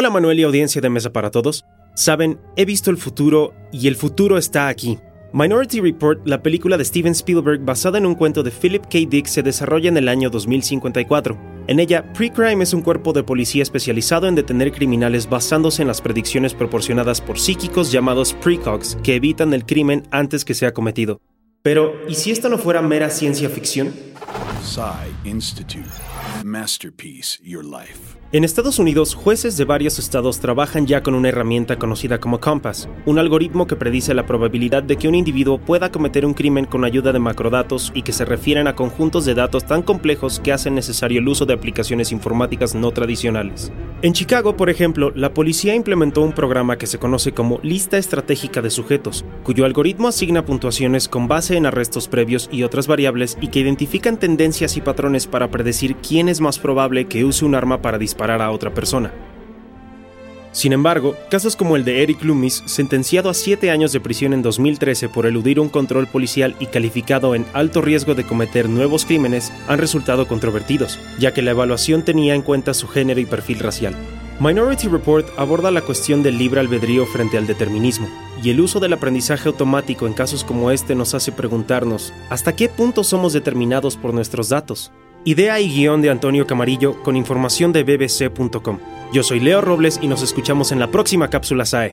Hola Manuel y audiencia de Mesa para Todos. Saben, he visto el futuro y el futuro está aquí. Minority Report, la película de Steven Spielberg basada en un cuento de Philip K. Dick, se desarrolla en el año 2054. En ella, Precrime es un cuerpo de policía especializado en detener criminales basándose en las predicciones proporcionadas por psíquicos llamados precogs que evitan el crimen antes que sea cometido. Pero, ¿y si esta no fuera mera ciencia ficción? Institute. Masterpiece Your Life. En Estados Unidos, jueces de varios estados trabajan ya con una herramienta conocida como Compass, un algoritmo que predice la probabilidad de que un individuo pueda cometer un crimen con ayuda de macrodatos y que se refieren a conjuntos de datos tan complejos que hacen necesario el uso de aplicaciones informáticas no tradicionales. En Chicago, por ejemplo, la policía implementó un programa que se conoce como Lista Estratégica de Sujetos, cuyo algoritmo asigna puntuaciones con base en arrestos previos y otras variables y que identifican y patrones para predecir quién es más probable que use un arma para disparar a otra persona. Sin embargo, casos como el de Eric Loomis, sentenciado a 7 años de prisión en 2013 por eludir un control policial y calificado en alto riesgo de cometer nuevos crímenes, han resultado controvertidos, ya que la evaluación tenía en cuenta su género y perfil racial. Minority Report aborda la cuestión del libre albedrío frente al determinismo, y el uso del aprendizaje automático en casos como este nos hace preguntarnos, ¿hasta qué punto somos determinados por nuestros datos? Idea y guion de Antonio Camarillo con información de bbc.com. Yo soy Leo Robles y nos escuchamos en la próxima cápsula SAE.